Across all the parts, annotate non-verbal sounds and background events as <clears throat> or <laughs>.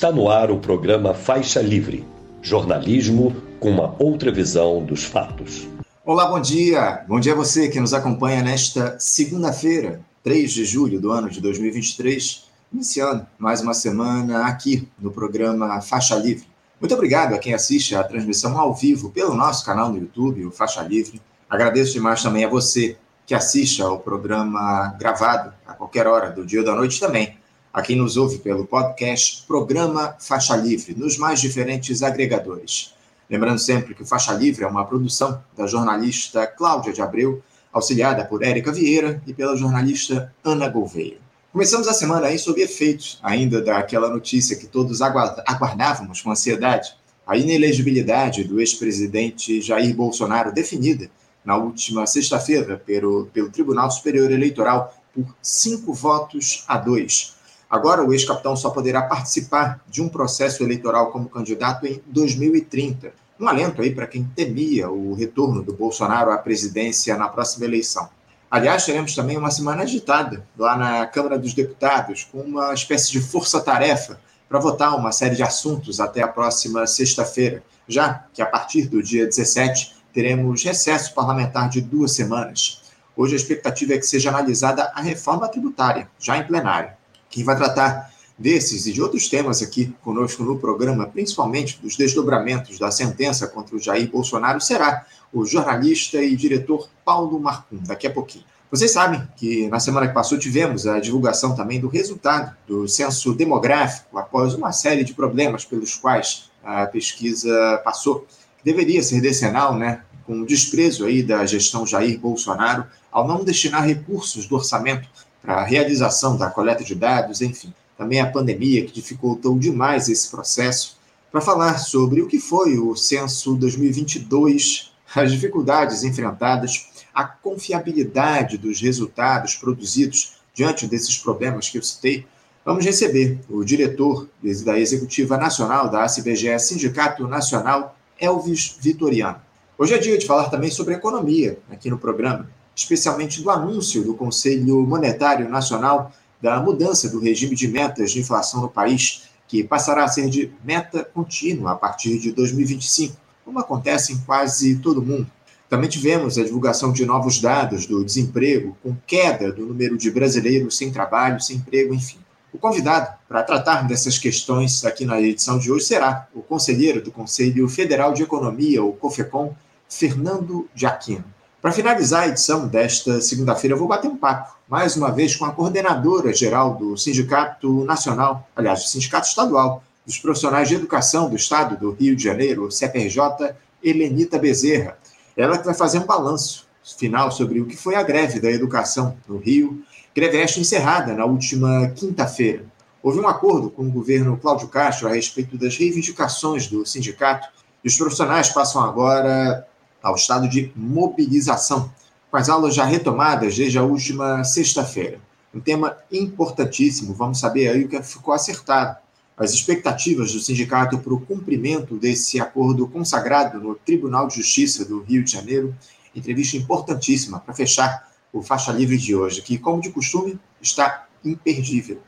Está no ar o programa Faixa Livre, jornalismo com uma outra visão dos fatos. Olá, bom dia. Bom dia a você que nos acompanha nesta segunda-feira, 3 de julho do ano de 2023, iniciando mais uma semana aqui no programa Faixa Livre. Muito obrigado a quem assiste a transmissão ao vivo pelo nosso canal no YouTube, o Faixa Livre. Agradeço demais também a você que assiste ao programa gravado a qualquer hora do dia ou da noite também a quem nos ouve pelo podcast Programa Faixa Livre, nos mais diferentes agregadores. Lembrando sempre que o Faixa Livre é uma produção da jornalista Cláudia de Abreu, auxiliada por Érica Vieira e pela jornalista Ana Gouveia. Começamos a semana aí sob efeitos ainda daquela notícia que todos aguardávamos com ansiedade, a inelegibilidade do ex-presidente Jair Bolsonaro definida na última sexta-feira pelo, pelo Tribunal Superior Eleitoral por cinco votos a dois Agora, o ex-capitão só poderá participar de um processo eleitoral como candidato em 2030. Um alento aí para quem temia o retorno do Bolsonaro à presidência na próxima eleição. Aliás, teremos também uma semana agitada lá na Câmara dos Deputados, com uma espécie de força-tarefa para votar uma série de assuntos até a próxima sexta-feira, já que a partir do dia 17 teremos recesso parlamentar de duas semanas. Hoje a expectativa é que seja analisada a reforma tributária, já em plenário. Quem vai tratar desses e de outros temas aqui conosco no programa, principalmente dos desdobramentos da sentença contra o Jair Bolsonaro, será o jornalista e diretor Paulo Marcum, daqui a pouquinho. Vocês sabem que na semana que passou tivemos a divulgação também do resultado do censo demográfico após uma série de problemas pelos quais a pesquisa passou, que deveria ser decenal, né, com o desprezo aí da gestão Jair Bolsonaro ao não destinar recursos do orçamento para a realização da coleta de dados, enfim. Também a pandemia, que dificultou demais esse processo, para falar sobre o que foi o censo 2022, as dificuldades enfrentadas, a confiabilidade dos resultados produzidos diante desses problemas que eu citei, vamos receber o diretor da Executiva Nacional da ACBGE, Sindicato Nacional, Elvis Vitoriano. Hoje é dia de falar também sobre economia aqui no programa especialmente do anúncio do Conselho Monetário Nacional da mudança do regime de metas de inflação no país, que passará a ser de meta contínua a partir de 2025, como acontece em quase todo mundo. Também tivemos a divulgação de novos dados do desemprego, com queda do número de brasileiros sem trabalho, sem emprego, enfim. O convidado para tratar dessas questões aqui na edição de hoje será o conselheiro do Conselho Federal de Economia, o COFECOM, Fernando de Aquino. Para finalizar a edição desta segunda-feira, eu vou bater um papo, mais uma vez, com a coordenadora geral do Sindicato Nacional, aliás, do Sindicato Estadual, dos Profissionais de Educação do Estado do Rio de Janeiro, CPRJ, Helenita Bezerra. Ela que vai fazer um balanço final sobre o que foi a greve da educação no Rio, greve esta encerrada na última quinta-feira. Houve um acordo com o governo Cláudio Castro a respeito das reivindicações do sindicato e os profissionais passam agora ao estado de mobilização, com as aulas já retomadas desde a última sexta-feira. Um tema importantíssimo, vamos saber aí o que ficou acertado. As expectativas do sindicato para o cumprimento desse acordo consagrado no Tribunal de Justiça do Rio de Janeiro. Entrevista importantíssima para fechar o Faixa Livre de hoje, que, como de costume, está imperdível.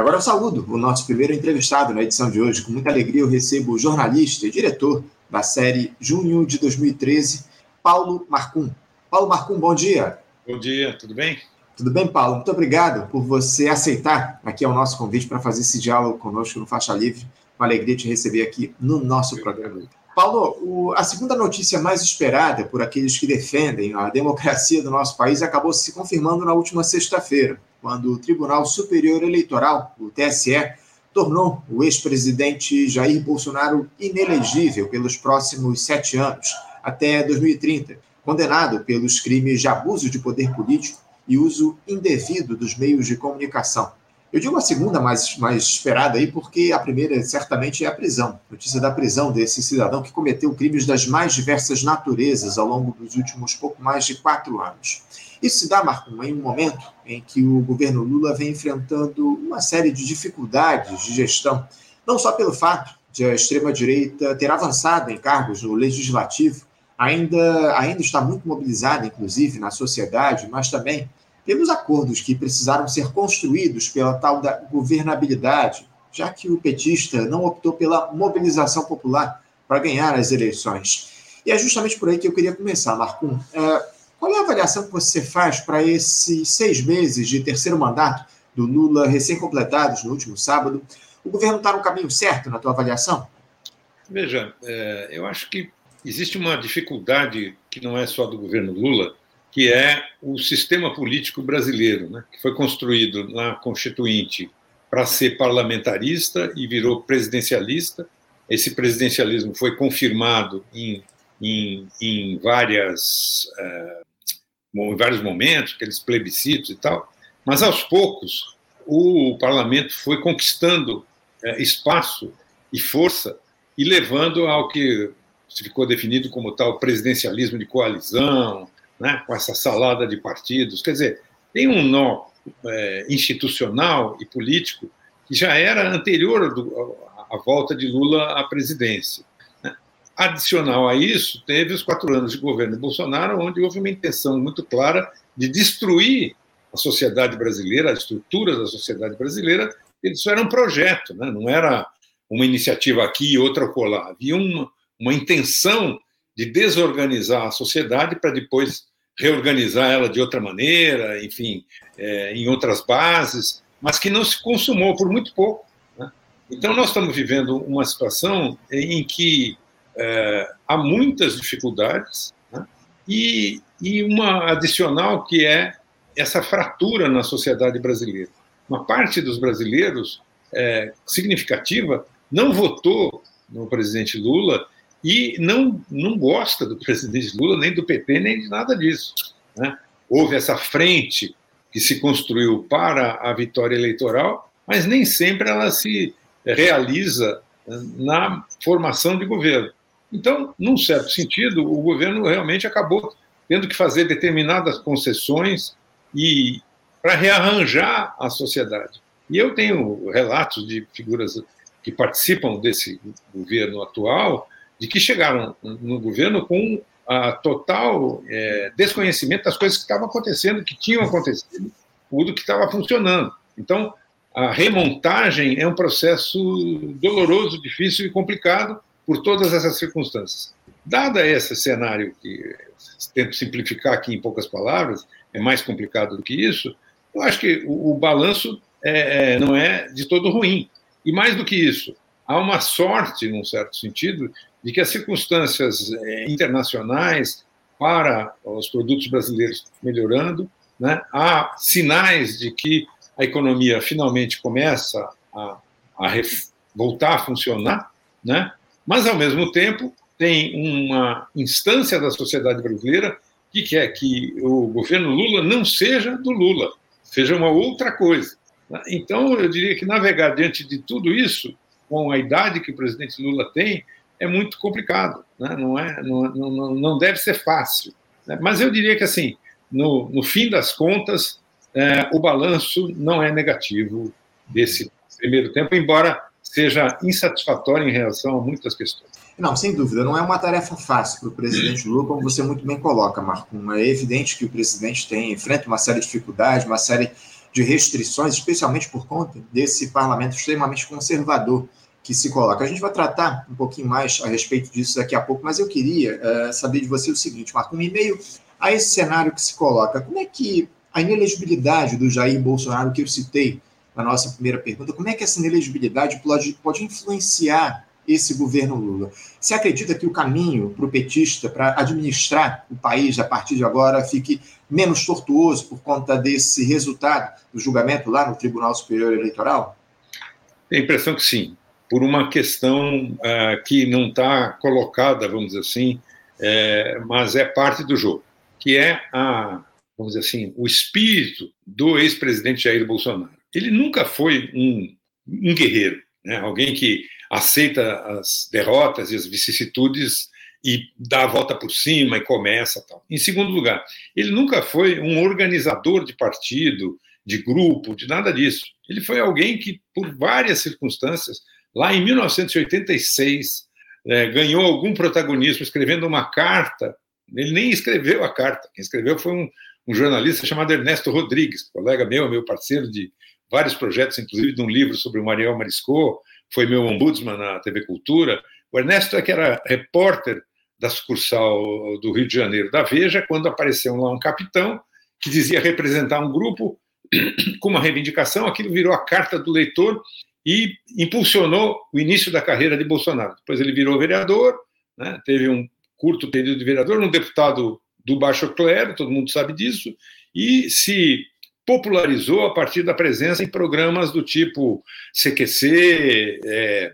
Agora eu saúdo o nosso primeiro entrevistado na edição de hoje. Com muita alegria eu recebo o jornalista e diretor da série Junho de 2013, Paulo Marcum. Paulo Marcum, bom dia. Bom dia, tudo bem? Tudo bem, Paulo? Muito obrigado por você aceitar aqui o nosso convite para fazer esse diálogo conosco no Faixa Livre. Uma alegria te receber aqui no nosso programa. Paulo, o, a segunda notícia mais esperada por aqueles que defendem a democracia do nosso país acabou se confirmando na última sexta-feira quando o Tribunal Superior Eleitoral, o TSE, tornou o ex-presidente Jair Bolsonaro inelegível pelos próximos sete anos, até 2030, condenado pelos crimes de abuso de poder político e uso indevido dos meios de comunicação. Eu digo a segunda mais, mais esperada aí, porque a primeira certamente é a prisão. Notícia da prisão desse cidadão que cometeu crimes das mais diversas naturezas ao longo dos últimos pouco mais de quatro anos. Isso se dá, Marco, em um momento em que o governo Lula vem enfrentando uma série de dificuldades de gestão, não só pelo fato de a extrema-direita ter avançado em cargos no legislativo, ainda, ainda está muito mobilizada, inclusive, na sociedade, mas também pelos acordos que precisaram ser construídos pela tal da governabilidade, já que o petista não optou pela mobilização popular para ganhar as eleições. E é justamente por aí que eu queria começar, Marcum. É, qual é a avaliação que você faz para esses seis meses de terceiro mandato do Lula recém-completados no último sábado? O governo está no caminho certo, na tua avaliação? Veja, é, eu acho que existe uma dificuldade que não é só do governo Lula, que é o sistema político brasileiro, né, que foi construído na Constituinte para ser parlamentarista e virou presidencialista. Esse presidencialismo foi confirmado em, em, em várias, uh, em vários momentos, aqueles plebiscitos e tal, mas aos poucos o parlamento foi conquistando uh, espaço e força e levando ao que ficou definido como tal presidencialismo de coalizão, né, com essa salada de partidos. Quer dizer, tem um nó é, institucional e político que já era anterior do, à volta de Lula à presidência. Adicional a isso, teve os quatro anos de governo de Bolsonaro, onde houve uma intenção muito clara de destruir a sociedade brasileira, as estruturas da sociedade brasileira. Isso era um projeto, né? não era uma iniciativa aqui e outra colar. Havia uma, uma intenção de desorganizar a sociedade para depois reorganizar ela de outra maneira, enfim, é, em outras bases, mas que não se consumou por muito pouco. Né? Então, nós estamos vivendo uma situação em que é, há muitas dificuldades né? e, e uma adicional que é essa fratura na sociedade brasileira. Uma parte dos brasileiros é, significativa não votou no presidente Lula e não, não gosta do <laughs> presidente Lula, nem do PT, nem de nada disso. Né? Houve essa frente que se construiu para a vitória eleitoral, mas nem sempre ela se realiza na formação de governo. Então, num certo sentido, o governo realmente acabou tendo que fazer determinadas concessões e para rearranjar a sociedade. E eu tenho relatos de figuras que participam desse governo atual de que chegaram no governo com a total é, desconhecimento das coisas que estavam acontecendo, que tinham acontecido, tudo que estava funcionando. Então, a remontagem é um processo doloroso, difícil e complicado por todas essas circunstâncias. Dada esse cenário que tento simplificar aqui em poucas palavras, é mais complicado do que isso, eu acho que o, o balanço é, é, não é de todo ruim. E mais do que isso, há uma sorte, num certo sentido, de que as circunstâncias eh, internacionais para os produtos brasileiros melhorando, né? há sinais de que a economia finalmente começa a, a voltar a funcionar, né? Mas, ao mesmo tempo, tem uma instância da sociedade brasileira que quer que o governo Lula não seja do Lula, seja uma outra coisa. Então, eu diria que navegar diante de tudo isso, com a idade que o presidente Lula tem, é muito complicado, né? não, é, não, não, não deve ser fácil. Né? Mas eu diria que, assim, no, no fim das contas, é, o balanço não é negativo desse primeiro tempo, embora seja insatisfatório em relação a muitas questões. Não, sem dúvida, não é uma tarefa fácil para o presidente Lula, como você muito bem coloca, Marco. É evidente que o presidente tem enfrenta uma série de dificuldades, uma série de restrições, especialmente por conta desse parlamento extremamente conservador que se coloca. A gente vai tratar um pouquinho mais a respeito disso daqui a pouco, mas eu queria uh, saber de você o seguinte, Marco, um e-mail a esse cenário que se coloca, como é que a inelegibilidade do Jair Bolsonaro, que eu citei na nossa primeira pergunta, como é que essa inelegibilidade pode, pode influenciar esse governo Lula? Você acredita que o caminho para o petista, para administrar o país a partir de agora, fique menos tortuoso por conta desse resultado do julgamento lá no Tribunal Superior Eleitoral? Tenho a impressão que sim por uma questão uh, que não está colocada, vamos dizer assim, é, mas é parte do jogo, que é a, vamos dizer assim, o espírito do ex-presidente Jair Bolsonaro. Ele nunca foi um, um guerreiro, né? alguém que aceita as derrotas e as vicissitudes e dá a volta por cima e começa tal. Em segundo lugar, ele nunca foi um organizador de partido, de grupo, de nada disso. Ele foi alguém que, por várias circunstâncias, lá em 1986, é, ganhou algum protagonismo escrevendo uma carta. Ele nem escreveu a carta, quem escreveu foi um, um jornalista chamado Ernesto Rodrigues, colega meu, meu parceiro de vários projetos, inclusive de um livro sobre o Mariel Marisco, foi meu ombudsman na TV Cultura. O Ernesto é que era repórter da sucursal do Rio de Janeiro da Veja, quando apareceu lá um capitão que dizia representar um grupo <clears throat> com uma reivindicação, aquilo virou a carta do leitor e impulsionou o início da carreira de Bolsonaro. Depois ele virou vereador, né, teve um curto período de vereador, um deputado do baixo clero, todo mundo sabe disso, e se popularizou a partir da presença em programas do tipo CQC, é,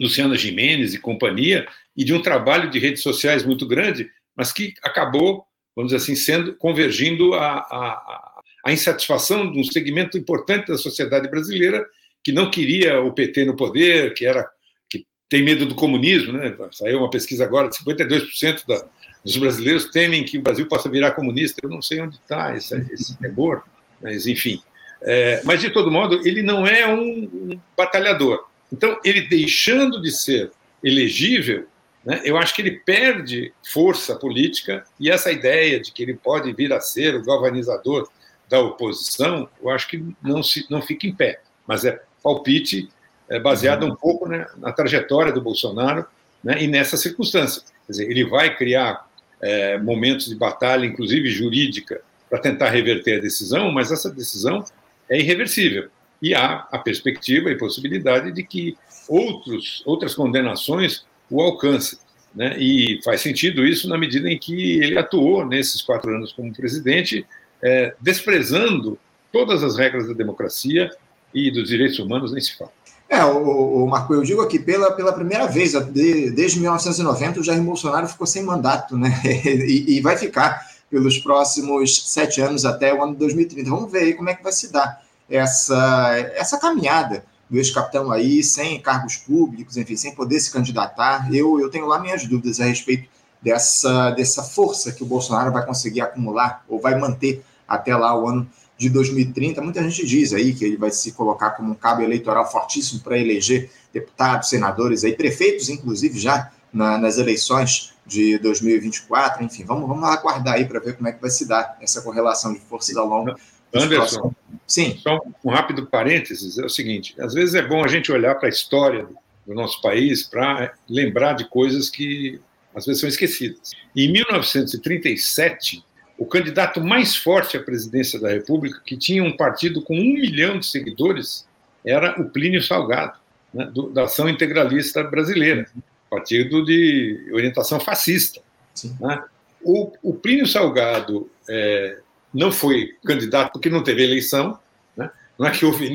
Luciana Jimenez e companhia, e de um trabalho de redes sociais muito grande, mas que acabou, vamos dizer assim, sendo convergindo a, a, a insatisfação de um segmento importante da sociedade brasileira que não queria o PT no poder, que era que tem medo do comunismo, né? Saiu uma pesquisa agora de 52% da, dos brasileiros temem que o Brasil possa virar comunista. Eu não sei onde está esse, esse temor, mas enfim. É, mas de todo modo, ele não é um, batalhador. Então, ele deixando de ser elegível, né, eu acho que ele perde força política e essa ideia de que ele pode vir a ser o galvanizador da oposição, eu acho que não, se, não fica em pé. Mas é palpite é, baseado um pouco né, na trajetória do Bolsonaro né, e nessa circunstância. Quer dizer, ele vai criar é, momentos de batalha, inclusive jurídica, para tentar reverter a decisão, mas essa decisão é irreversível. E há a perspectiva e possibilidade de que outros, outras condenações o alcancem. Né? E faz sentido isso na medida em que ele atuou nesses quatro anos como presidente, é, desprezando todas as regras da democracia e dos direitos humanos, nem se fala. É, o, o Marco, eu digo aqui, pela, pela primeira vez, de, desde 1990, o Jair Bolsonaro ficou sem mandato, né? <laughs> E, e, vai ficar pelos próximos sete anos até o ano de 2030. Vamos ver aí como é que vai se dar essa, essa caminhada do ex-capitão aí, sem cargos públicos, enfim, sem poder se candidatar. Eu, eu tenho lá minhas dúvidas a respeito dessa, dessa força que o Bolsonaro vai conseguir acumular ou vai manter até lá o ano de 2030. Muita gente diz aí que ele vai se colocar como um cabo eleitoral fortíssimo para eleger deputados, senadores, aí, prefeitos, inclusive, já na, nas eleições de 2024. Enfim, vamos, vamos aguardar aí para ver como é que vai se dar essa correlação de forças ao longo Anderson, Sim. só um rápido parênteses, é o seguinte, às vezes é bom a gente olhar para a história do nosso país para lembrar de coisas que às vezes são esquecidas. Em 1937, o candidato mais forte à presidência da República, que tinha um partido com um milhão de seguidores, era o Plínio Salgado, né, do, da Ação Integralista Brasileira, partido de orientação fascista. Né? O, o, Plínio Salgado é, não foi candidato porque não teve eleição, né? não é que houve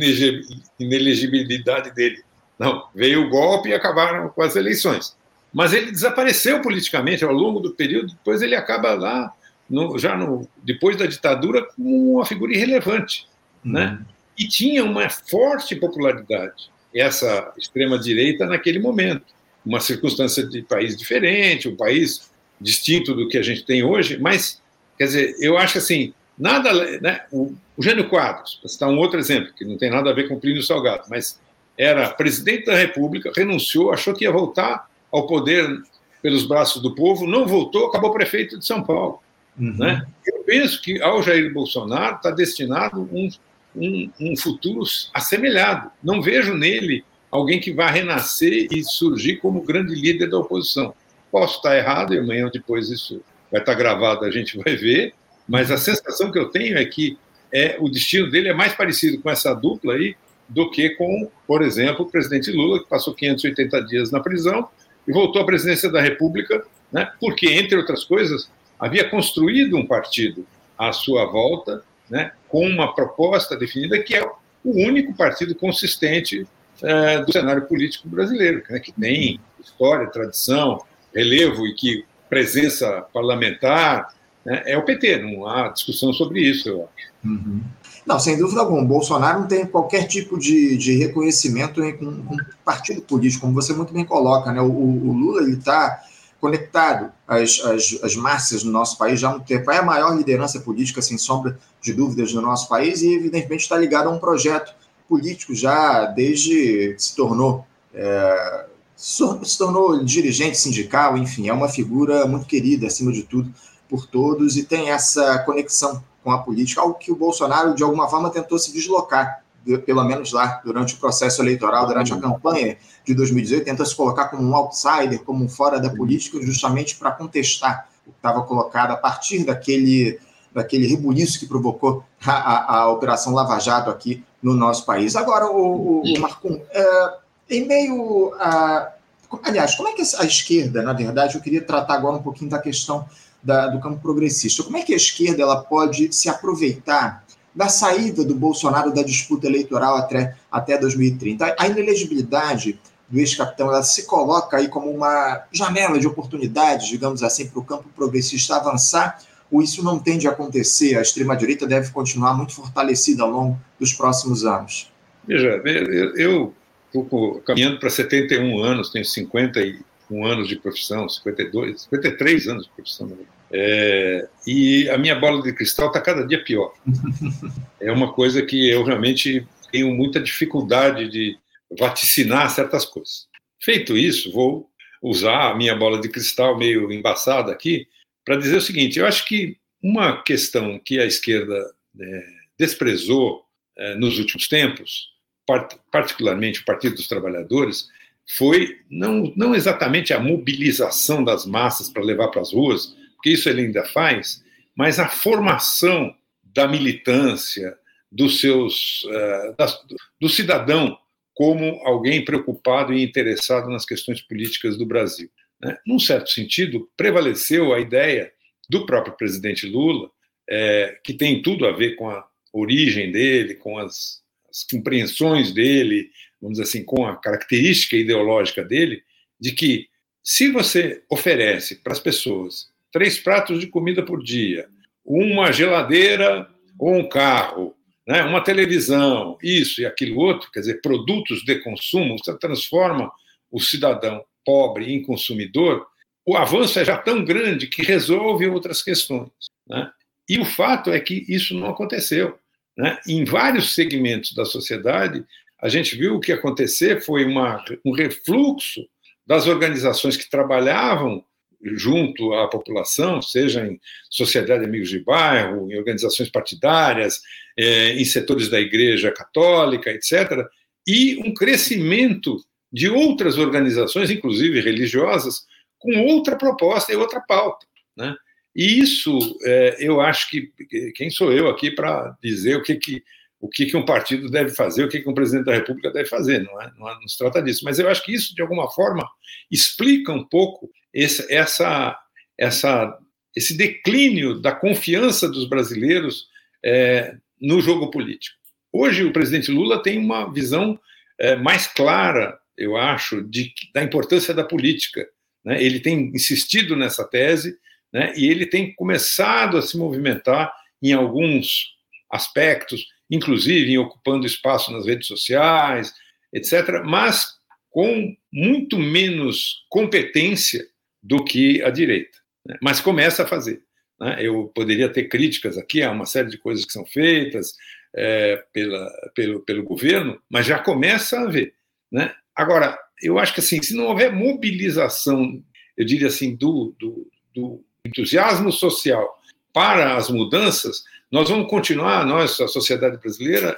inelegibilidade dele, não, veio o golpe e acabaram com as eleições. Mas ele desapareceu politicamente ao longo do período, depois ele acaba lá no, já no, depois da ditadura, como uma figura irrelevante. Né? Uhum. Né? E tinha uma forte popularidade, essa extrema-direita, naquele momento. Uma circunstância de país diferente, um país distinto do que a gente tem hoje, mas, quer dizer, eu acho assim, nada. Né, o, o Gênio Quadros, para citar um outro exemplo, que não tem nada a ver com Plínio Salgado, mas era presidente da República, renunciou, achou que ia voltar ao poder pelos braços do povo, não voltou, acabou prefeito de São Paulo. Uhum. Né? Eu penso que ao Jair Bolsonaro está destinado um, um, um, futuro assemelhado. Não vejo nele alguém que vá renascer e surgir como grande líder da oposição. Posso estar errado e amanhã depois isso vai estar gravado, a gente vai ver, mas a sensação que eu tenho é que é, o destino dele é mais parecido com essa dupla aí do que com, por exemplo, o presidente Lula, que passou 580 dias na prisão e voltou à presidência da República, né, porque, entre outras coisas, havia construído um partido à sua volta, né, com uma proposta definida que é o único partido consistente é, do cenário político brasileiro, né, que tem história, tradição, relevo e que presença parlamentar né, é o PT. Não há discussão sobre isso, eu acho. Uhum. Não, sem dúvida alguma. Bolsonaro não tem qualquer tipo de, de reconhecimento com, com partido político, como você muito bem coloca. Né? O, o Lula está conectado às, às, às, massas no nosso país já há muito tempo. É a maior liderança política, sem sombra de dúvidas, no nosso país e, evidentemente, está ligado a um projeto político já desde que se tornou. É, se tornou dirigente sindical, enfim, é uma figura muito querida, acima de tudo, por todos e tem essa conexão com a política, algo que o Bolsonaro, de alguma forma, tentou se deslocar, pelo menos lá, durante o processo eleitoral, durante a campanha de 2018, tentou se colocar como um outsider, como um fora da política, justamente para contestar o que estava colocado a partir daquele, daquele rebuliço que provocou a, a, a Operação Lava Jato aqui no nosso país. Agora, o, o, o Marcon, é, em meio a. Aliás, como é que a esquerda, na verdade, eu queria tratar agora um pouquinho da questão da, do campo progressista. Como é que a esquerda ela pode se aproveitar da saída do Bolsonaro da disputa eleitoral até, até 2030? A inelegibilidade do ex-capitão ela se coloca aí como uma janela de oportunidades, digamos assim, para o campo progressista avançar isso não tende a acontecer? A extrema-direita deve continuar muito fortalecida ao longo dos próximos anos? Veja, eu estou caminhando para 71 anos, tenho 51 anos de profissão, 52, 53 anos de profissão. É, e a minha bola de cristal está cada dia pior. <laughs> É uma coisa que eu realmente tenho muita dificuldade de vaticinar certas coisas. Feito isso, vou usar a minha bola de cristal meio embaçada aqui para dizer o seguinte: eu acho que uma questão que a esquerda é, desprezou é, nos últimos tempos, part particularmente o Partido dos Trabalhadores, foi não, não exatamente a mobilização das massas para levar para as ruas, porque isso ele ainda faz, mas a formação da militância, dos seus, uh, das, do cidadão como alguém preocupado e interessado nas questões políticas do Brasil. Né? Num certo sentido, prevaleceu a ideia do próprio presidente Lula, é, que tem tudo a ver com a origem dele, com as, as compreensões dele, vamos dizer assim, com a característica ideológica dele, de que se você oferece para as pessoas três pratos de comida por dia, uma geladeira ou um carro, né, uma televisão, isso e aquilo outro, quer dizer, produtos de consumo, você transforma o cidadão pobre em consumidor, o avanço é já tão grande que resolve outras questões. Né? E o fato é que isso não aconteceu. Né? Em vários segmentos da sociedade, a gente viu o que acontecer foi uma, um refluxo das organizações que trabalhavam junto à população, seja em sociedade de amigos de bairro, em organizações partidárias, eh, em setores da igreja católica, etc., e um crescimento de outras organizações, inclusive religiosas, com outra proposta e outra pauta. Né? E isso, é, eu acho que quem sou eu aqui para dizer o que, que o que, que um partido deve fazer, o que, que um presidente da República deve fazer, não, é, não, não se trata disso. Mas eu acho que isso, de alguma forma, explica um pouco esse, essa, essa, esse declínio da confiança dos brasileiros é, no jogo político. Hoje, o presidente Lula tem uma visão é, mais clara eu acho, de, da importância da política. Né? Ele tem insistido nessa tese né? e ele tem começado a se movimentar em alguns aspectos, inclusive em ocupando espaço nas redes sociais, etc., mas com muito menos competência do que a direita. Né? Mas começa a fazer. Né? Eu poderia ter críticas aqui a uma série de coisas que são feitas é, pela, pelo, pelo governo, mas já começa a haver. Né? Agora, eu acho que assim, se não houver mobilização, eu diria assim, do, do, do entusiasmo social para as mudanças, nós vamos continuar, nós, a sociedade brasileira,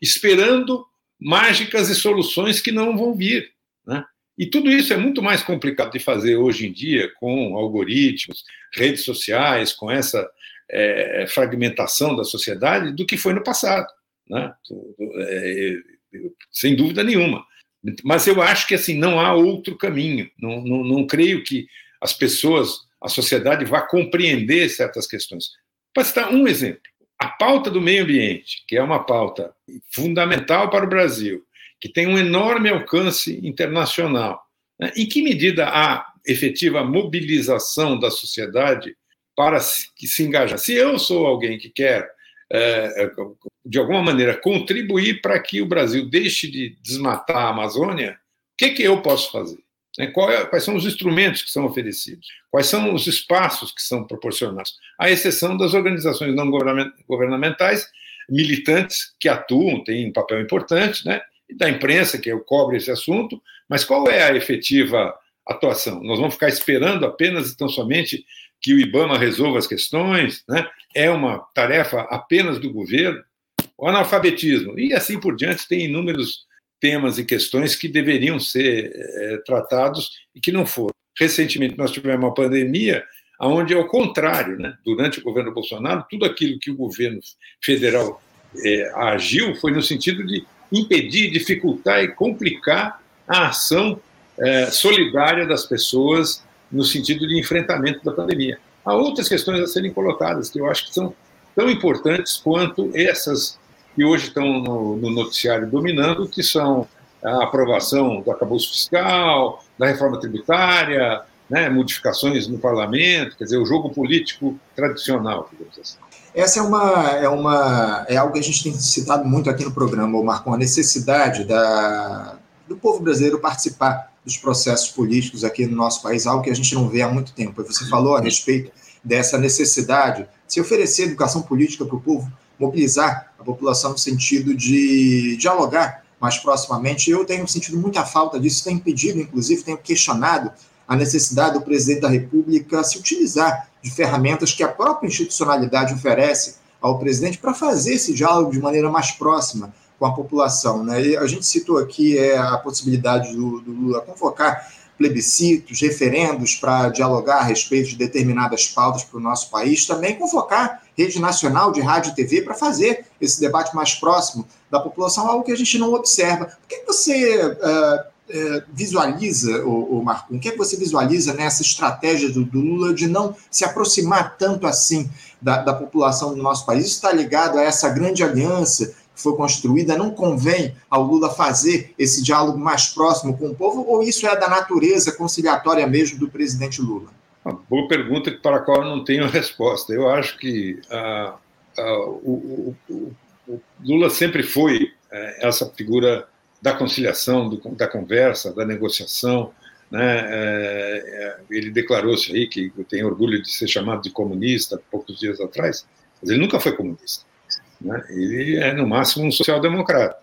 esperando mágicas e soluções que não vão vir. Né? E tudo isso é muito mais complicado de fazer hoje em dia com algoritmos, redes sociais, com essa é, fragmentação da sociedade do que foi no passado. Né? É, sem dúvida nenhuma. Mas eu acho que assim não há outro caminho. Não, não, não creio que as pessoas, a sociedade vá compreender certas questões. Para citar um exemplo, a pauta do meio ambiente, que é uma pauta fundamental para o Brasil, que tem um enorme alcance internacional. Né? Em que medida há efetiva mobilização da sociedade para que se engajar? Se eu sou alguém que quer é, de alguma maneira, contribuir para que o Brasil deixe de desmatar a Amazônia, o que, que eu posso fazer? Né, é, quais são os instrumentos que são oferecidos? Quais são os espaços que são proporcionados? À exceção das organizações não governamentais, militantes que atuam, têm um papel importante, né? e da imprensa, que cobre esse assunto, mas qual é a efetiva atuação. Nós vamos ficar esperando apenas e tão somente que o IBAMA resolva as questões, né? é uma tarefa apenas do governo, o analfabetismo, e assim por diante, tem inúmeros temas e questões que deveriam ser é, tratados e que não foram. Recentemente, nós tivemos uma pandemia onde, ao contrário, né? durante o governo Bolsonaro, tudo aquilo que o governo federal é, agiu foi no sentido de impedir, dificultar e complicar a ação é, solidária das pessoas no sentido de enfrentamento da pandemia. Há outras questões a serem colocadas que eu acho que são tão importantes quanto essas que hoje estão no, no noticiário dominando, que são a aprovação do acabouço fiscal, da reforma tributária, né, modificações no parlamento, quer dizer, o jogo político tradicional, digamos assim. Essa é uma, é uma é algo que a gente tem citado muito aqui no programa, Marcon, a necessidade da, do povo brasileiro participar dos processos políticos aqui no nosso país, algo que a gente não vê há muito tempo. Você falou a respeito dessa necessidade de se oferecer educação política para o povo, mobilizar a população no sentido de dialogar mais proximamente. Eu tenho sentido muita falta disso, tenho pedido, inclusive, tenho questionado a necessidade do presidente da República se utilizar de ferramentas que a própria institucionalidade oferece ao presidente para fazer esse diálogo de maneira mais próxima com a população. Né? E a gente citou aqui é, a possibilidade do, do Lula convocar plebiscitos, referendos para dialogar a respeito de determinadas pautas para o nosso país, também convocar rede nacional de rádio e TV para fazer esse debate mais próximo da população, algo que a gente não observa. O que você uh, uh, visualiza, o, o Marcon, o que você visualiza nessa estratégia do, do, Lula de não se aproximar tanto assim da, da população do nosso país? Isso está ligado a essa grande aliança foi construída, não convém ao Lula fazer esse diálogo mais próximo com o povo, ou isso é da natureza conciliatória mesmo do presidente Lula? Uma boa pergunta para a qual eu não tenho <laughs> resposta. Eu acho que ah, ah, o, o, o, Lula sempre foi é, essa figura da conciliação, do, da conversa, da negociação. Né? É, é, ele declarou-se aí que tem orgulho de ser chamado de comunista poucos dias atrás, mas ele nunca foi comunista. Né? Ele é, no máximo, um social-democrata.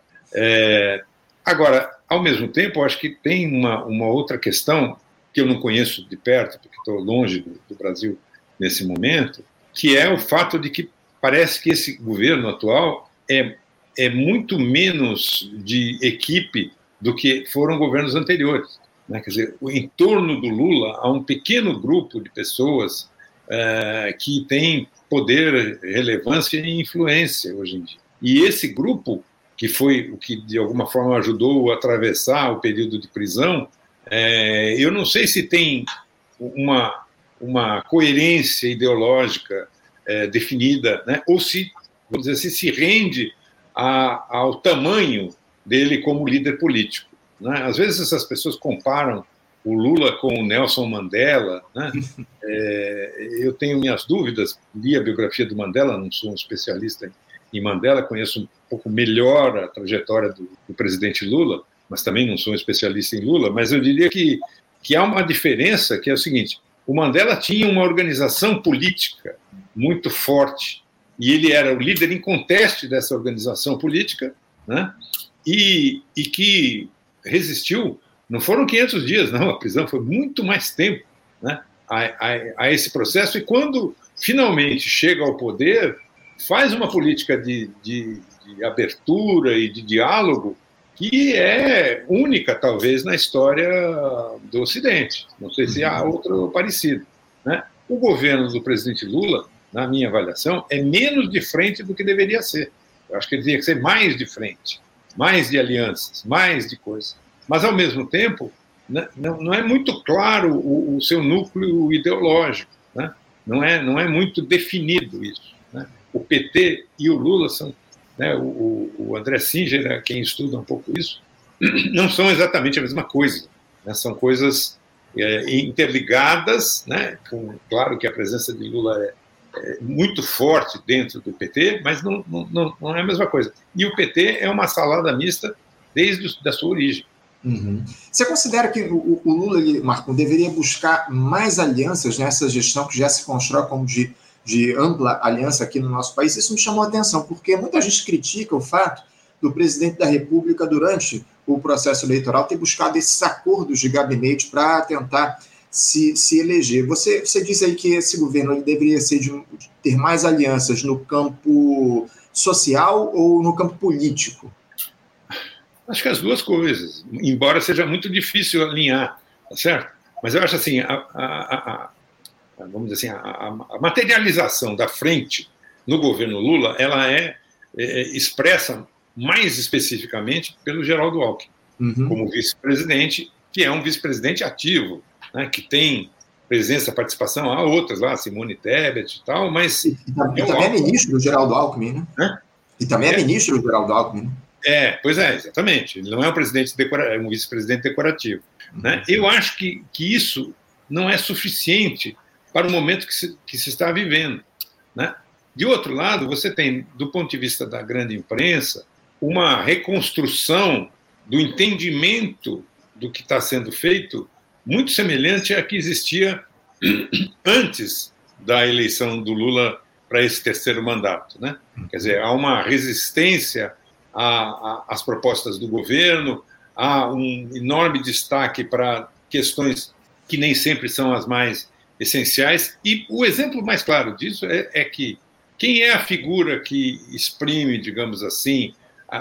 Agora, ao mesmo tempo, acho que tem uma, uma outra questão que eu não conheço de perto, porque estou longe do, do Brasil nesse momento, que é o fato de que parece que esse governo atual é, é muito menos de equipe do que foram governos anteriores. Né? Quer dizer, em torno do Lula há um pequeno grupo de pessoas é, que tem poder, relevância e influência hoje em dia. E esse grupo, que foi o que de alguma forma ajudou a atravessar o período de prisão, é, eu não sei se tem uma, uma coerência ideológica é, definida, né, ou se, vamos dizer assim, se rende a, ao tamanho dele como líder político. Né? Às vezes essas pessoas comparam o Lula com o Nelson Mandela. Né? <laughs> É, eu tenho minhas dúvidas, li a biografia do Mandela, não sou um especialista em Mandela, conheço um pouco melhor a trajetória do, do presidente Lula, mas também não sou um especialista em Lula, mas eu diria que, que há uma diferença, que é o seguinte, o Mandela tinha uma organização política muito forte, e ele era o líder inconteste dessa organização política, né? e, e que resistiu não foram 500 dias, não, a prisão foi muito mais tempo né, a, a, a esse processo. E quando finalmente chega ao poder, faz uma política de, de, de, abertura e de diálogo que é única, talvez, na história do Ocidente. Não sei se há outro parecido. Né? O governo do presidente Lula, na minha avaliação, é menos de frente do que deveria ser. Eu acho que ele que ser mais de frente, mais de alianças, mais de coisas mas, ao mesmo tempo, né, não, é muito claro o, o seu núcleo ideológico, né? não, é, não é muito definido isso. Né? O PT e o Lula são. Né, o, o André Singer, é quem estuda um pouco isso, <clears throat> não são exatamente a mesma coisa. Né? São coisas é, interligadas, né? Com, claro que a presença de Lula é, é, muito forte dentro do PT, mas não, não, não é a mesma coisa. E o PT é uma salada mista desde a sua origem. Uhum. Você considera que o, o Lula, ele, Marco, deveria buscar mais alianças nessa gestão que já se constrói como de, de ampla aliança aqui no nosso país? Isso me chamou a atenção, porque muita gente critica o fato do presidente da República durante o processo eleitoral ter buscado esses acordos de gabinete para tentar se, se eleger. Você, você diz aí que esse governo ele deveria ser de, ter mais alianças no campo social ou no campo político? Acho que as duas coisas, embora seja muito difícil alinhar, tá certo? Mas eu acho assim, a, a, vamos dizer assim, a, materialização da frente no governo Lula, ela é, é expressa mais especificamente pelo Geraldo Alckmin, uhum. como vice-presidente, que é um vice-presidente ativo, né, que tem presença, participação, há outras lá, Simone Tebet e tal, mas... E, e, e também é ministro do Geraldo Alckmin, né? Hã? E também é, é ministro do Geraldo Alckmin, né? É, pois é, exatamente. Ele não é um presidente decorativo, é um vice-presidente decorativo. Né? Uhum. Eu acho que, que isso não é suficiente para o momento que se, que se está vivendo. Né? De outro lado, você tem, do ponto de vista da grande imprensa, uma reconstrução do entendimento do que está sendo feito muito semelhante à que existia <clears throat> antes da eleição do Lula para esse terceiro mandato. Né? Quer dizer, há uma resistência às propostas do governo, há um enorme destaque para questões que nem sempre são as mais essenciais. E o exemplo mais claro disso é, é que quem é a figura que exprime, digamos assim,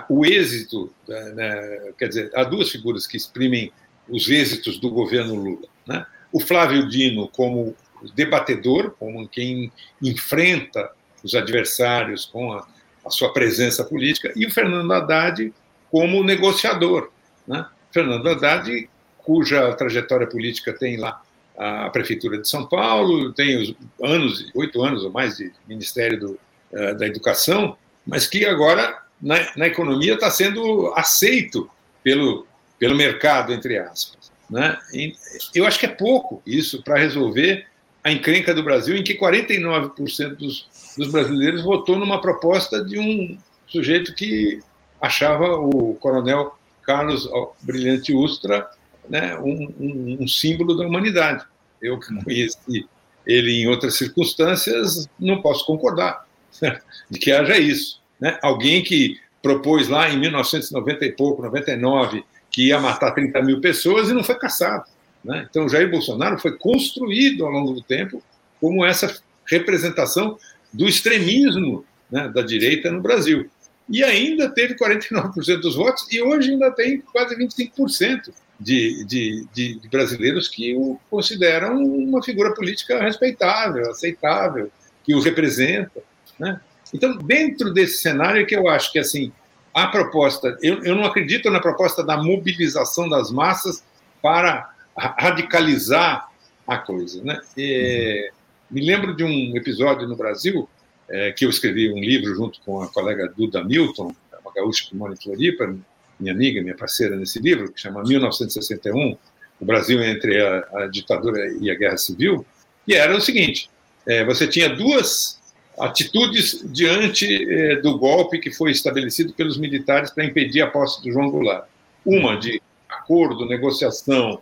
o êxito, né, quer dizer, há duas figuras que exprimem os êxitos do governo Lula. Né? O Flávio Dino como debatedor, como quem enfrenta os adversários com a, a sua presença política, e o Fernando Haddad como negociador. Né? Fernando Haddad, cuja trajetória política tem lá a Prefeitura de São Paulo, tem os anos, oito anos ou mais de Ministério do, uh, da Educação, mas que agora na, na economia está sendo aceito pelo, pelo mercado, entre aspas. Né? E eu acho que é pouco isso para resolver a encrenca do Brasil, em que 49% dos, dos brasileiros votou numa proposta de um sujeito que achava o coronel Carlos Brilhante Ustra né, um, um, um, símbolo da humanidade. Eu que conheci ele em outras circunstâncias, não posso concordar <laughs> de que haja isso. Né? Alguém que propôs lá em 1990 e pouco, 99, que ia matar 30 mil pessoas e não foi caçado. Né? Então, Jair Bolsonaro foi construído ao longo do tempo como essa representação do extremismo né, da direita no Brasil. E ainda teve 49% dos votos, e hoje ainda tem quase 25% de, de, de, brasileiros que o consideram uma figura política respeitável, aceitável, que o representa. Né? Então, dentro desse cenário é que eu acho que assim a proposta, eu, eu não acredito na proposta da mobilização das massas para radicalizar a coisa. Né? E, me lembro de um episódio no Brasil é, que eu escrevi um livro junto com a colega Duda Milton, uma gaúcha que mora em Floripa, minha amiga, minha parceira nesse livro, que chama 1961, o Brasil entre a, a ditadura e a guerra civil, e era o seguinte: é, você tinha duas atitudes diante é, do golpe que foi estabelecido pelos militares para impedir a posse do João Goulart. Uma de acordo, negociação,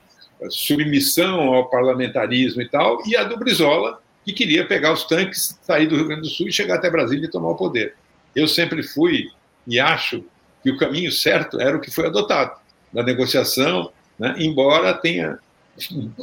submissão ao parlamentarismo e tal, e a do Brizola, que queria pegar os tanques, sair do Rio Grande do Sul e chegar até Brasília e tomar o poder. Eu sempre fui e acho que o caminho certo era o que foi adotado, da negociação, né, embora tenha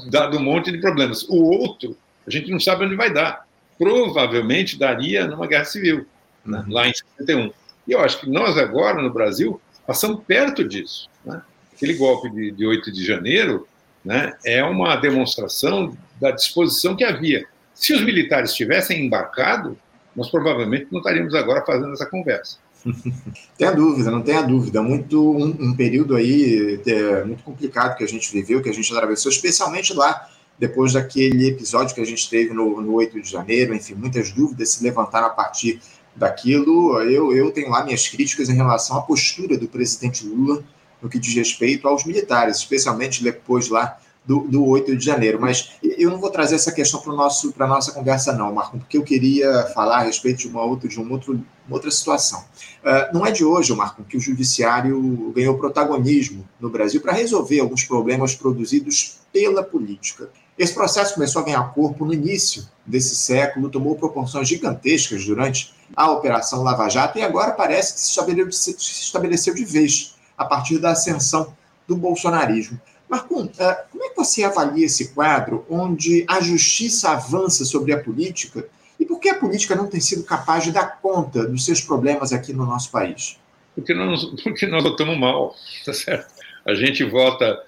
dado um monte de problemas. O outro, a gente não sabe onde vai dar. Provavelmente daria numa guerra civil, né, lá em 71. E eu acho que nós agora, no Brasil, passamos perto disso. Né? Aquele golpe de, de 8 de janeiro né, é uma demonstração da disposição que havia. Se os militares tivessem embarcado, nós provavelmente não estaríamos agora fazendo essa conversa. <laughs> Tenha dúvida, não tenha dúvida. Muito um, um período aí é, muito complicado que a gente viveu, que a gente atravessou, especialmente lá depois daquele episódio que a gente teve no, no 8 de janeiro, enfim, muitas dúvidas se levantaram a partir daquilo. Eu, eu tenho lá minhas críticas em relação à postura do presidente Lula no que diz respeito aos militares, especialmente depois lá do, do 8 de janeiro. Mas eu não vou trazer essa questão para a nossa conversa, não, Marco, porque eu queria falar a respeito de uma outra, de um outro, uma outra situação. Uh, não é de hoje, Marco, que o judiciário ganhou protagonismo no Brasil para resolver alguns problemas produzidos pela política. Esse processo começou a ganhar corpo no início desse século, tomou proporções gigantescas durante a Operação Lava Jato, e agora parece que se estabeleceu, se estabeleceu de vez a partir da ascensão do bolsonarismo. Marcum, eh, como é que você avalia esse quadro onde a justiça avança sobre a política e por que a política não tem sido capaz de dar conta dos seus problemas aqui no nosso país? Porque nós, <laughs> porque nós votamos mal, tá certo? A gente vota,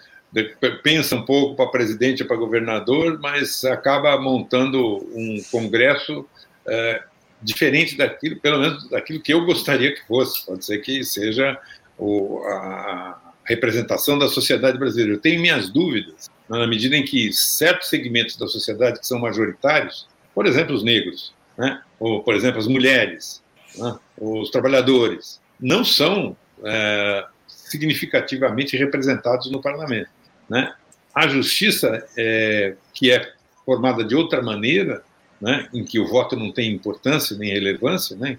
pensa um pouco para presidente e para governador, mas acaba montando um congresso é, diferente daquilo, pelo menos daquilo que eu gostaria que fosse. Pode ser que seja o, a representação da sociedade brasileira. Eu tenho minhas dúvidas na medida em que certos segmentos da sociedade que são majoritários por exemplo, os negros, né? ou, por exemplo, as mulheres, né? os trabalhadores, não são é, significativamente representados no parlamento. Né? A justiça, é, que é formada de outra maneira, né? em que o voto não tem importância nem relevância, né?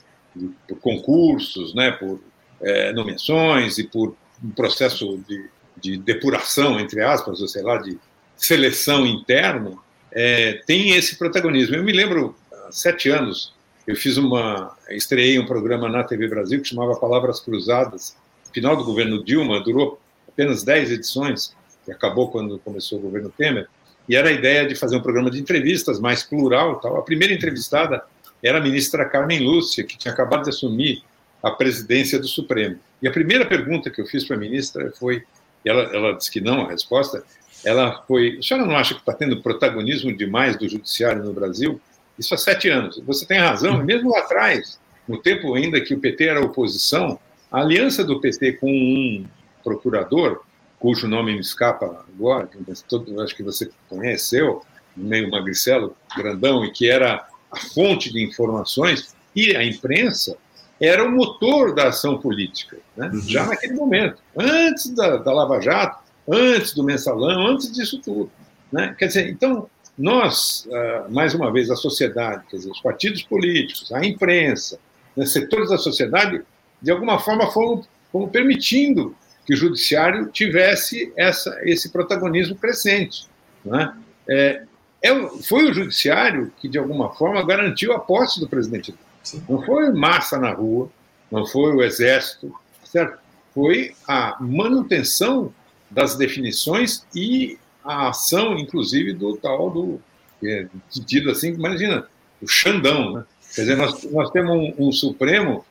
por concursos, né? por é, nomeações e por um processo de, de depuração, entre aspas, ou sei lá, de seleção interna, é, tem esse protagonismo. Eu me lembro, há sete anos, eu fiz uma, estreiei um programa na TV Brasil que chamava Palavras Cruzadas. final do governo Dilma, durou apenas dez edições, que acabou quando começou o governo Temer. E era a ideia de fazer um programa de entrevistas mais plural. Tal. A primeira entrevistada era a ministra Carmen Lúcia, que tinha acabado de assumir a presidência do Supremo. E a primeira pergunta que eu fiz para a ministra foi, ela, ela disse que não, a resposta ela foi. A senhora não acha que está tendo protagonismo demais do judiciário no Brasil? Isso há sete anos. Você tem razão, mesmo lá atrás, no tempo ainda que o PT era oposição, a aliança do PT com um procurador, cujo nome me escapa agora, todo, acho que você conheceu, meio magricelo, grandão, e que era a fonte de informações, e a imprensa era o motor da ação política, né? uhum. já naquele momento. Antes da, da Lava Jato, antes do mensalão, antes disso tudo. Né? Quer dizer, então, nós, ah, mais uma vez, a sociedade, quer dizer, os partidos políticos, a imprensa, né, setores da sociedade, de alguma forma foram, foram permitindo que o judiciário tivesse essa, esse protagonismo crescente. Né? É, é, foi o judiciário que, de alguma forma, garantiu a posse do presidente. Sim. Não foi massa na rua, não foi o exército, certo? foi a manutenção das definições e a ação, inclusive, do tal do é, tido assim, imagina, o Xandão, né? Quer dizer, nós, nós temos um, um Supremo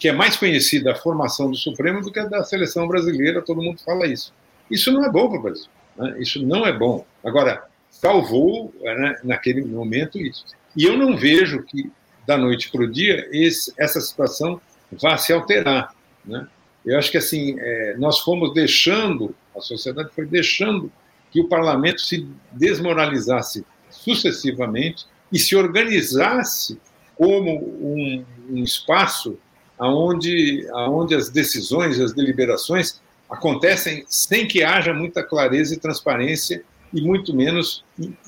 que é mais conhecida a formação do Supremo do que a da seleção brasileira, todo mundo fala isso. Isso não é bom para o Brasil. Né? Isso não é bom. Agora, salvou né, naquele momento isso. E eu não vejo que, da noite para o dia, esse, essa situação vá se alterar. Né? Eu acho que assim é, nós fomos deixando, a sociedade foi deixando que o parlamento se desmoralizasse sucessivamente e se organizasse como um, um espaço aonde, aonde as decisões, as deliberações acontecem sem que haja muita clareza e transparência e muito menos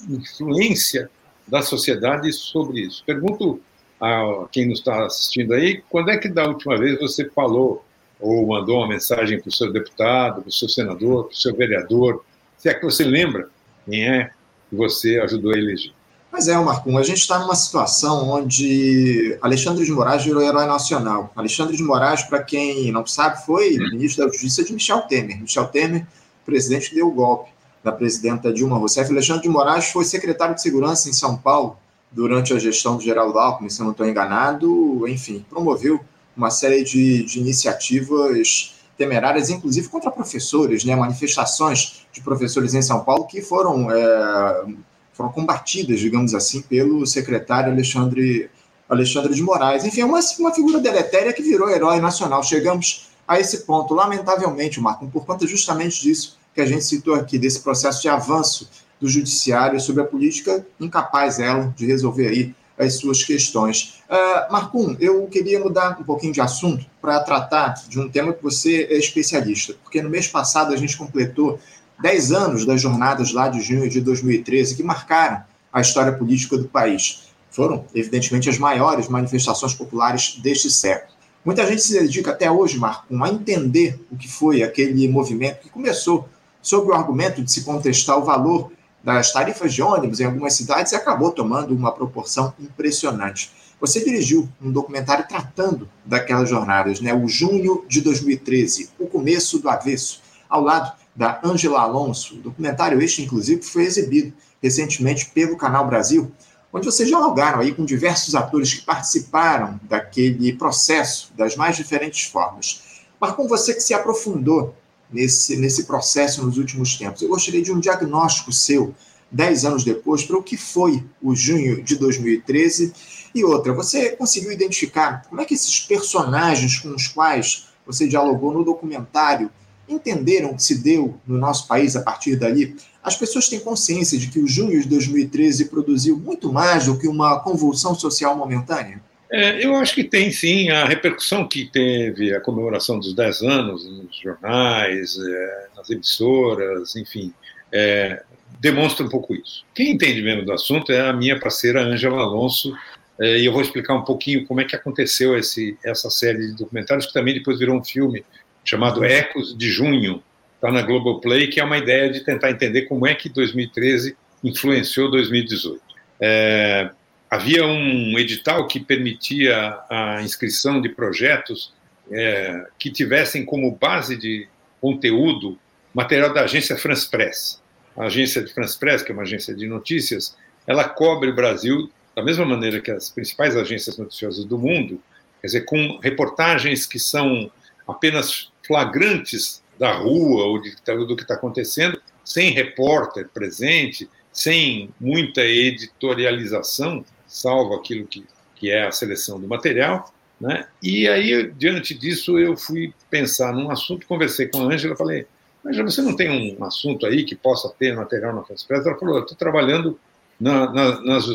influência da sociedade sobre isso. Pergunto a quem nos está assistindo aí, quando é que da última vez você falou ou mandou uma mensagem para o seu deputado, para o seu senador, para o seu vereador, se é que você lembra quem é que você ajudou a eleger. Mas é, Marcum, a gente está numa situação onde Alexandre de Moraes virou herói nacional. Alexandre de Moraes, para quem não sabe, foi ministro da Justiça de Michel Temer. Michel Temer, presidente deu o golpe da presidenta Dilma Rousseff. Alexandre de Moraes foi secretário de Segurança em São Paulo durante a gestão do Geraldo Alckmin, se eu não estou enganado. Enfim, promoveu uma série de, de iniciativas temerárias, inclusive contra professores, né, manifestações de professores em São Paulo que foram, é, foram combatidas, digamos assim, pelo secretário Alexandre, Alexandre de Moraes. Enfim, é uma, uma figura deletéria que virou herói nacional. Chegamos a esse ponto, lamentavelmente, Marco, por conta justamente disso que a gente citou aqui, desse processo de avanço do judiciário sobre a política, incapaz ela de resolver aí as suas questões. Uh, Marcum, eu queria mudar um pouquinho de assunto para tratar de um tema que você é especialista, porque no mês passado a gente completou 10 anos das jornadas lá de junho de 2013 que marcaram a história política do país. Foram, evidentemente, as maiores manifestações populares deste século. Muita gente se dedica até hoje, Marcum, a entender o que foi aquele movimento que começou sob o argumento de se contestar o valor das tarifas de ônibus em algumas cidades e acabou tomando uma proporção impressionante. Você dirigiu um documentário tratando daquelas jornadas, né? o junho de 2013, o começo do avesso, ao lado da Angela Alonso. Documentário este, inclusive, foi exibido recentemente pelo Canal Brasil, onde vocês dialogaram aí com diversos atores que participaram daquele processo das mais diferentes formas. Marcon, você que se aprofundou nesse, nesse processo nos últimos tempos, eu gostaria de um diagnóstico seu dez anos depois, para o que foi o junho de 2013. E outra, você conseguiu identificar como é que esses personagens com os quais você dialogou no documentário entenderam o que se deu no nosso país a partir dali? As pessoas têm consciência de que o junho de 2013 produziu muito mais do que uma convulsão social momentânea? É, eu acho que tem sim. A repercussão que teve a comemoração dos 10 anos nos jornais, é, nas emissoras, enfim, é, demonstra um pouco isso. Quem entende mesmo do assunto é a minha parceira Ângela Alonso, é, e eu vou explicar um pouquinho como é que aconteceu esse, essa série de documentários, que também depois virou um filme chamado Ecos de Junho, está na Globoplay, que é uma ideia de tentar entender como é que 2013 influenciou 2018. É, havia um edital que permitia a inscrição de projetos é, que tivessem como base de conteúdo material da agência France Press a agência de France Press, que é uma agência de notícias, ela cobre o Brasil da mesma maneira que as principais agências noticiosas do mundo, quer dizer, com reportagens que são apenas flagrantes da rua ou de, do que está acontecendo, sem repórter presente, sem muita editorialização, salvo aquilo que, que é a seleção do material. Né? E aí, diante disso, eu fui pensar num assunto, conversei com a Ângela, falei, mas você não tem um assunto aí que possa ter material na France Press? Ela falou, eu estou trabalhando na, na, nas,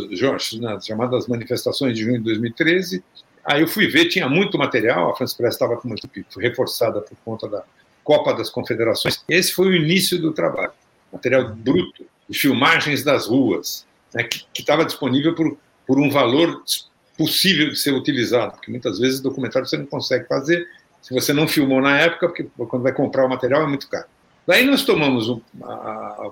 nas, chamadas manifestações de junho de 2013. Aí eu fui ver, tinha muito material, a France Press estava com uma equipe reforçada por conta da Copa das Confederações. Esse foi o início do trabalho. Material bruto, filmagens das ruas, né, que estava disponível por, por um valor possível de ser utilizado, porque muitas vezes documentário você não consegue fazer se você não filmou na época, porque quando vai comprar o material é muito caro. Daí nós tomamos o,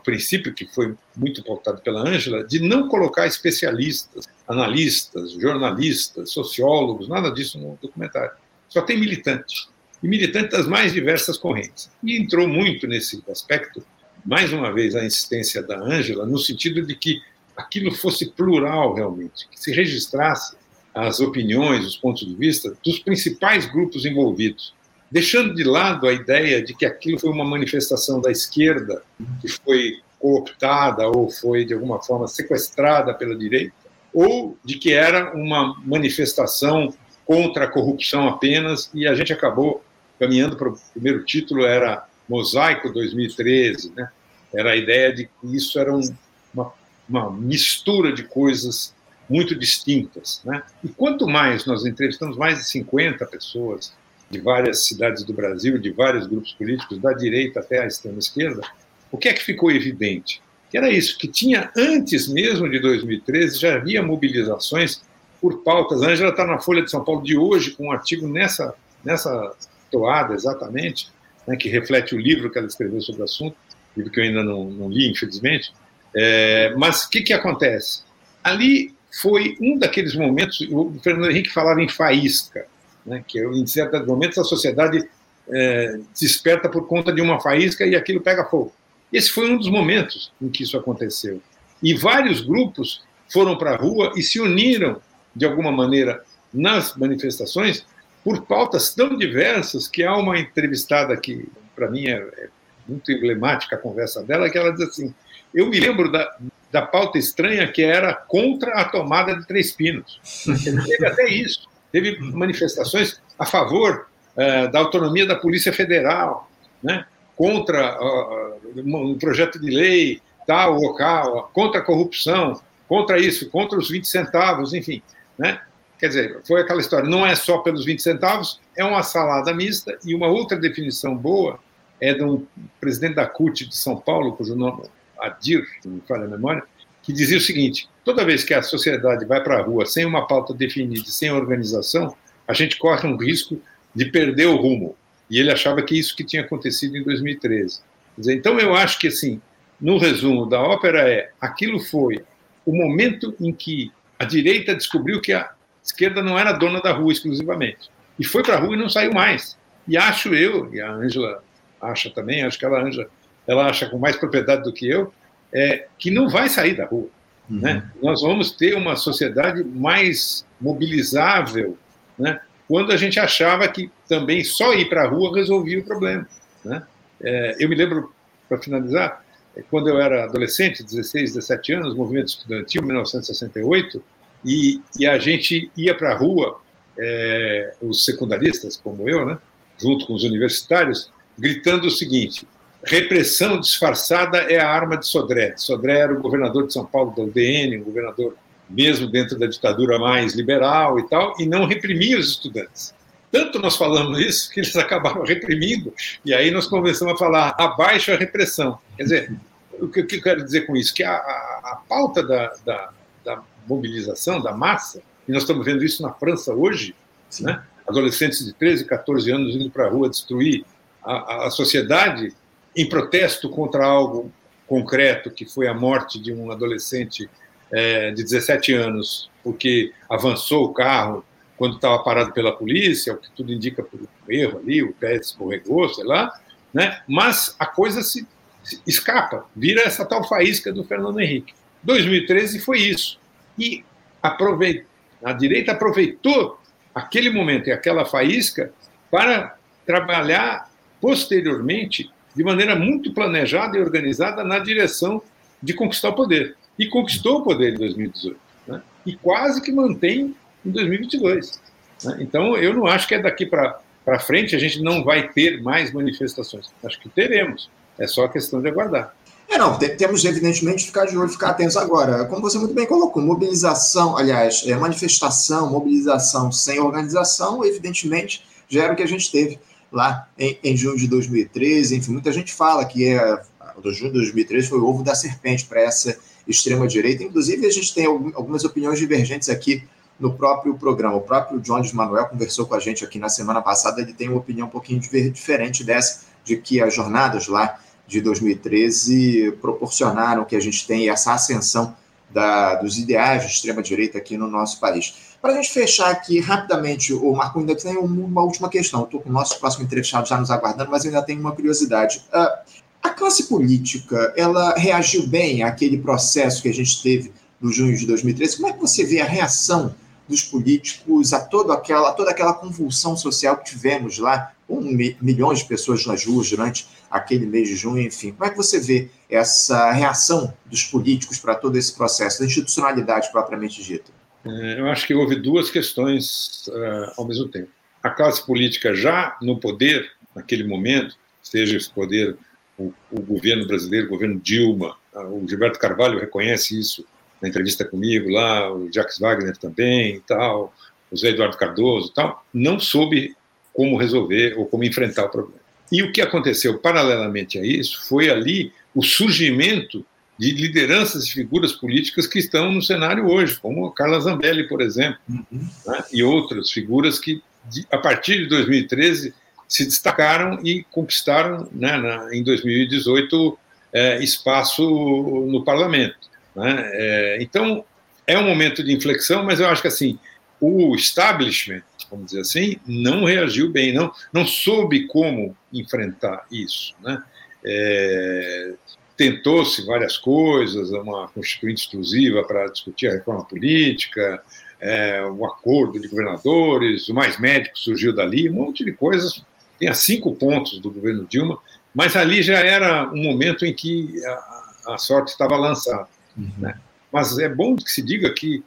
princípio, que foi muito pautado pela Ângela, de não colocar especialistas, analistas, jornalistas, sociólogos, nada disso no documentário. Só tem militante. E militante das mais diversas correntes. E entrou muito nesse aspecto, mais uma vez, a insistência da Ângela, no sentido de que aquilo fosse plural realmente, que se registrasse as opiniões, os pontos de vista dos principais grupos envolvidos deixando de lado a ideia de que aquilo foi uma manifestação da esquerda que foi cooptada ou foi de alguma forma sequestrada pela direita, ou de que era uma manifestação contra a corrupção apenas, e a gente acabou caminhando para o primeiro título, era Mosaico 2013, né? era a ideia de que isso era um, uma, mistura de coisas muito distintas. Né? E quanto mais nós entrevistamos mais de 50 pessoas, de várias cidades do Brasil, de vários grupos políticos, da direita até a extrema esquerda, o que é que ficou evidente? Que era isso, que tinha antes mesmo de 2013, já havia mobilizações por pautas. A Ângela está na Folha de São Paulo de hoje, com um artigo nessa, nessa toada exatamente, né, que reflete o livro que ela escreveu sobre o assunto, livro que eu ainda não, não li, infelizmente. É, mas o que, que acontece? Ali foi um daqueles momentos, o Fernando Henrique falava em faísca, né, que em certos momentos a sociedade é, desperta por conta de uma faísca e aquilo pega fogo. Esse foi um dos momentos em que isso aconteceu. E vários grupos foram para a rua e se uniram, de alguma maneira, nas manifestações por pautas tão diversas que há uma entrevistada que, para mim, é, é, muito emblemática a conversa dela, que ela diz assim, eu me lembro da, da pauta estranha que era contra a tomada de Três Pinos. Teve até isso teve manifestações a favor uh, da autonomia da Polícia Federal, né, contra uh, um projeto de lei tal local, contra a corrupção, contra isso, contra os 20 centavos, enfim. Né? Quer dizer, foi aquela história, não é só pelos 20 centavos, é uma salada mista, e uma outra definição boa é de um presidente da CUT de São Paulo, cujo nome Adir, se me falha a memória, que dizia o seguinte: toda vez que a sociedade vai para a rua sem uma pauta definida, sem organização, a gente corre um risco de perder o rumo. E ele achava que isso que tinha acontecido em 2013. Então eu acho que assim, no resumo da ópera é aquilo foi o momento em que a direita descobriu que a esquerda não era dona da rua exclusivamente. E foi para a rua e não saiu mais. E acho eu, e a Ângela acha também, acho que ela, Ângela, ela acha com mais propriedade do que eu, é, que não vai sair da rua. Uhum. Né? Nós vamos ter uma sociedade mais mobilizável né? quando a gente achava que também só ir para a rua resolvia o problema. Né? É, eu me lembro, para finalizar, é, quando eu era adolescente, 16, 17 anos, movimento estudantil, 1968, e, e a gente ia para a rua, é, os secundaristas, como eu, né, junto com os universitários, gritando o seguinte: repressão disfarçada é a arma de Sodré. Sodré era o governador de São Paulo da UDN, um governador mesmo dentro da ditadura mais liberal e tal, e não reprimia os estudantes. Tanto nós falamos isso que eles <laughs> acabaram reprimindo, e aí nós começamos a falar abaixo a repressão. Quer dizer, o que eu quero dizer com isso? Que a, a, a pauta da, da, da, mobilização, da massa, e nós estamos vendo isso na França hoje, né? adolescentes de 13, 14 anos indo para a rua destruir a, a sociedade em protesto contra algo concreto, que foi a morte de um adolescente é, de 17 anos, porque avançou o carro quando estava parado pela polícia, o que tudo indica por um erro ali, o pé escorregou, sei lá, né? mas a coisa se, se, escapa, vira essa tal faísca do Fernando Henrique. 2013 foi isso. E aproveit, a direita aproveitou aquele momento e aquela faísca para trabalhar posteriormente de maneira muito planejada e organizada na direção de conquistar o poder. E conquistou o poder em 2018. Né? E quase que mantém em 2022. Né? Então, eu não acho que é daqui para frente a gente não vai ter mais manifestações. Acho que teremos. É só questão de aguardar. É, não, temos evidentemente de ficar de olho, ficar atentos agora. Como você muito bem colocou, mobilização, aliás, é, manifestação, mobilização sem organização, evidentemente, já era o que a gente teve lá em, em junho de 2013. Enfim, muita gente fala que é, o junho de 2013 foi o ovo da serpente para essa extrema-direita. Inclusive, a gente tem algumas opiniões divergentes aqui no próprio programa. O próprio Jones Manuel conversou com a gente aqui na semana passada, ele tem uma opinião um pouquinho diferente dessa, de que as jornadas lá de 2013 proporcionaram que a gente tenha essa ascensão da, dos ideais de extrema-direita aqui no nosso país. Para a gente fechar aqui rapidamente, o Marco ainda tem uma última questão. Estou com o nosso próximo entrevistado já nos aguardando, mas ainda tenho uma curiosidade. Uh, a classe política, ela reagiu bem àquele processo que a gente teve no junho de 2013? Como é que você vê a reação dos políticos a toda aquela, toda aquela convulsão social que tivemos lá, com milhões de pessoas nas ruas durante aquele mês de junho, enfim. Como é que você vê essa reação dos políticos para todo esse processo, da institucionalidade propriamente dita? É, eu acho que houve duas questões uh, ao mesmo tempo. A classe política já no poder, naquele momento, seja esse poder o, o governo brasileiro, o governo Dilma, o Gilberto Carvalho reconhece isso na entrevista comigo lá, o Jacques Wagner também e tal, o Zé Eduardo Cardoso e tal, não soube como resolver ou como enfrentar o problema. E o que aconteceu paralelamente a isso foi ali o surgimento de lideranças e figuras políticas que estão no cenário hoje, como a Carla Zambelli, por exemplo, uhum. né, e outras figuras que, a partir de 2013, se destacaram e conquistaram, né, na, em 2018, é, espaço no parlamento. Né? É, então, é um momento de inflexão, mas eu acho que assim o establishment, vamos dizer assim, não reagiu bem, não, não soube como enfrentar isso. Né? É, Tentou-se várias coisas, uma constituinte exclusiva para discutir a reforma política, é, o acordo de governadores, o Mais Médico surgiu dali, um monte de coisas tem as cinco pontos do governo Dilma, mas ali já era um momento em que a, a sorte estava lançada. Uhum. Né? Mas é bom que se diga que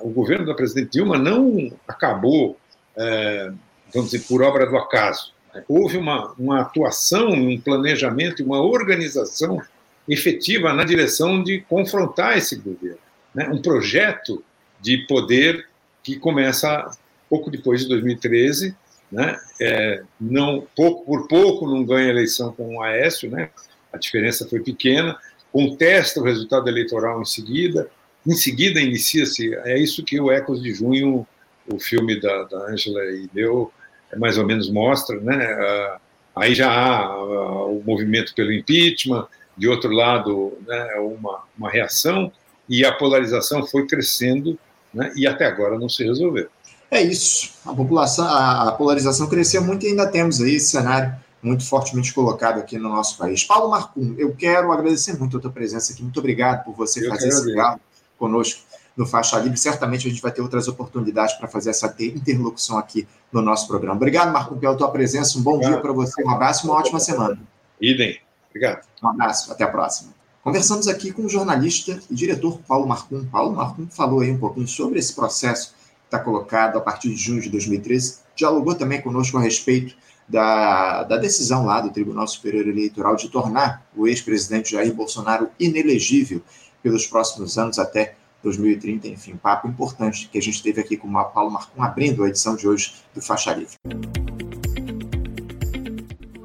o governo da presidente Dilma não acabou, é, vamos dizer, por obra do acaso. Houve uma, uma atuação, um planejamento, uma organização efetiva na direção de confrontar esse governo. Né? Um projeto de poder que começa pouco depois de 2013 né? É, não pouco por pouco não ganha eleição com o Aécio, né? A diferença foi pequena. Contesta o resultado eleitoral em seguida. Em seguida inicia-se. É isso que o Ecos de Junho, o filme da, da Angela e meu, mais ou menos mostra, né? Ah, aí já há ah, o movimento pelo impeachment, de outro lado, né, uma, uma reação, e a polarização foi crescendo né? e até agora não se resolveu. É isso. A população, a polarização cresceu muito e ainda temos aí esse cenário muito fortemente colocado aqui no nosso país. Paulo Marcum, eu quero agradecer muito a tua presença aqui. Muito obrigado por você eu fazer esse diálogo conosco no Faixa Livre. Certamente a gente vai ter outras oportunidades para fazer essa interlocução aqui no nosso programa. Obrigado, Marcum, pela tua presença. Um bom obrigado. dia para você, um abraço e uma ótima semana. Idem. Obrigado. Um abraço, até a próxima. Conversamos aqui com o jornalista e diretor Paulo Marcum. Paulo Marcum falou aí um pouquinho sobre esse processo está colocado a partir de junho de 2013, dialogou também conosco a respeito da, da decisão lá do Tribunal Superior Eleitoral de tornar o ex-presidente Jair Bolsonaro inelegível pelos próximos anos até 2030. Enfim, um papo importante que a gente teve aqui com o Paulo Marcum, abrindo a edição de hoje do Faixa Livre.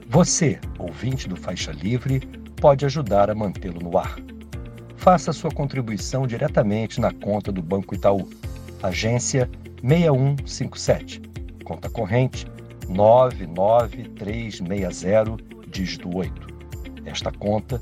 Você, ouvinte do Faixa Livre, pode ajudar a mantê-lo no ar. Faça sua contribuição diretamente na conta do Banco Itaú agência 6157, conta corrente 99360, dígito 8. Esta conta